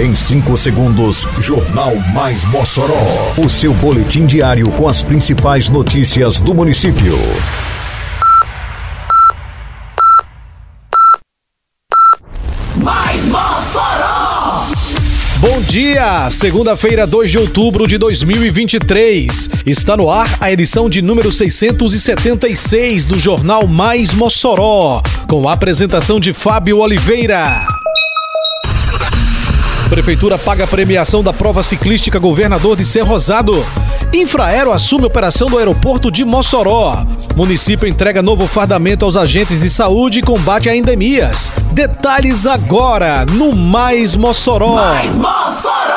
Em 5 segundos, Jornal Mais Mossoró. O seu boletim diário com as principais notícias do município. Mais Mossoró! Bom dia! Segunda-feira, 2 de outubro de 2023. Está no ar a edição de número 676 do Jornal Mais Mossoró, com a apresentação de Fábio Oliveira. Prefeitura paga premiação da prova ciclística Governador de Ser Rosado. Infraero assume operação do aeroporto de Mossoró. Município entrega novo fardamento aos agentes de saúde e combate a endemias. Detalhes agora no Mais Mossoró. Mais Mossoró!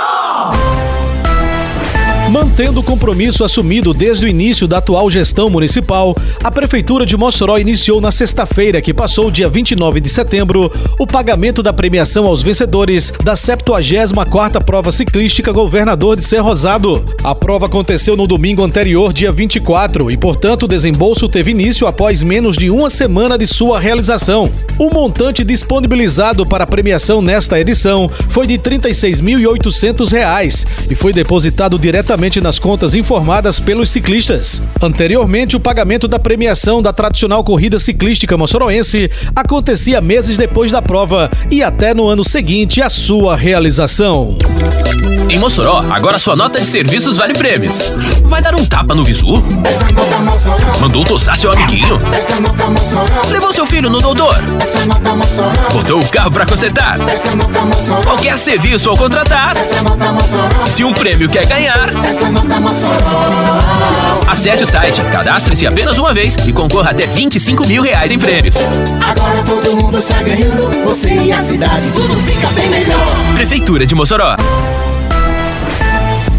Mantendo o compromisso assumido desde o início da atual gestão municipal, a Prefeitura de Mossoró iniciou na sexta-feira, que passou dia 29 de setembro, o pagamento da premiação aos vencedores da 74ª Prova Ciclística Governador de Ser Rosado. A prova aconteceu no domingo anterior, dia 24, e, portanto, o desembolso teve início após menos de uma semana de sua realização. O montante disponibilizado para a premiação nesta edição foi de R$ 36.800 e foi depositado diretamente nas contas informadas pelos ciclistas. Anteriormente, o pagamento da premiação da tradicional corrida ciclística moçoroense acontecia meses depois da prova e até no ano seguinte a sua realização. Em Mossoró, agora sua nota de serviços vale prêmios. Vai dar um tapa no visu? Mandou tosar seu amiguinho? Levou seu filho no doutor? Botou o carro pra consertar? Qualquer serviço ao contratar? Se um prêmio quer ganhar, essa Mossoró. acesse o site, cadastre-se apenas uma vez e concorra até 25 mil reais em prêmios. Agora todo mundo está ganhando, você e a cidade, tudo fica bem melhor. Prefeitura de Mossoró.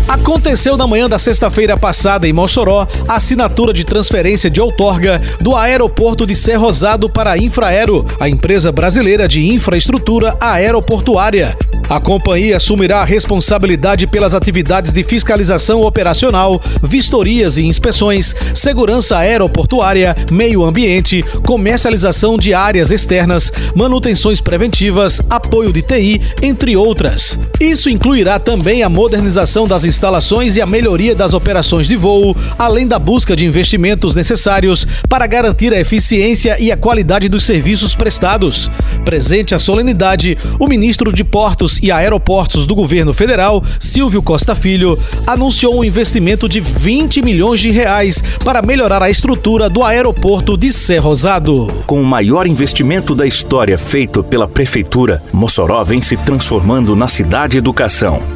Aconteceu na manhã da sexta-feira passada em Mossoró a assinatura de transferência de outorga do aeroporto de Ser Rosado para a Infraero, a empresa brasileira de infraestrutura aeroportuária. A companhia assumirá a responsabilidade pelas atividades de fiscalização operacional, vistorias e inspeções, segurança aeroportuária, meio ambiente, comercialização de áreas externas, manutenções preventivas, apoio de TI, entre outras. Isso incluirá também a modernização das instalações e a melhoria das operações de voo, além da busca de investimentos necessários para garantir a eficiência e a qualidade dos serviços prestados. Presente à solenidade, o ministro de Portos e Aeroportos do governo federal, Silvio Costa Filho, anunciou um investimento de 20 milhões de reais para melhorar a estrutura do aeroporto de Ser Rosado. Com o maior investimento da história feito pela prefeitura, Mossoró vem se transformando na cidade educação.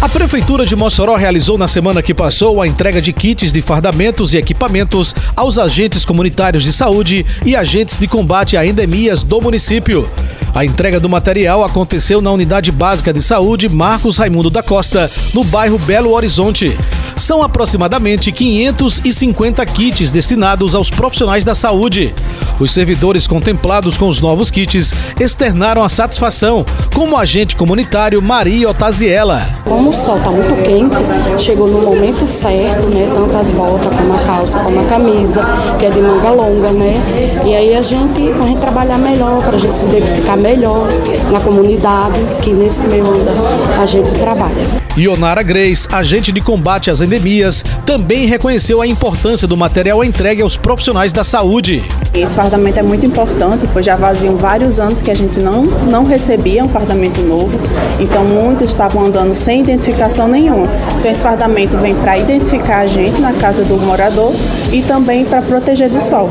A Prefeitura de Mossoró realizou na semana que passou a entrega de kits de fardamentos e equipamentos aos agentes comunitários de saúde e agentes de combate a endemias do município. A entrega do material aconteceu na Unidade Básica de Saúde Marcos Raimundo da Costa, no bairro Belo Horizonte. São aproximadamente 550 kits destinados aos profissionais da saúde. Os servidores contemplados com os novos kits externaram a satisfação, como o agente comunitário Maria Otaziela. Como o sol está muito quente, chegou no momento certo, né? Tanto as botas, como a calça, como a camisa, que é de manga longa, né? E aí a gente, a gente trabalhar melhor, para a gente se identificar melhor na comunidade, que nesse meio a gente trabalha. Ionara Greis, agente de combate às endemias, também reconheceu a importância do material entregue aos profissionais da saúde. Esse fardamento é muito importante, pois já vaziam vários anos que a gente não, não recebia um fardamento novo, então muitos estavam andando sem identificação nenhuma. Então esse fardamento vem para identificar a gente na casa do morador e também para proteger do sol.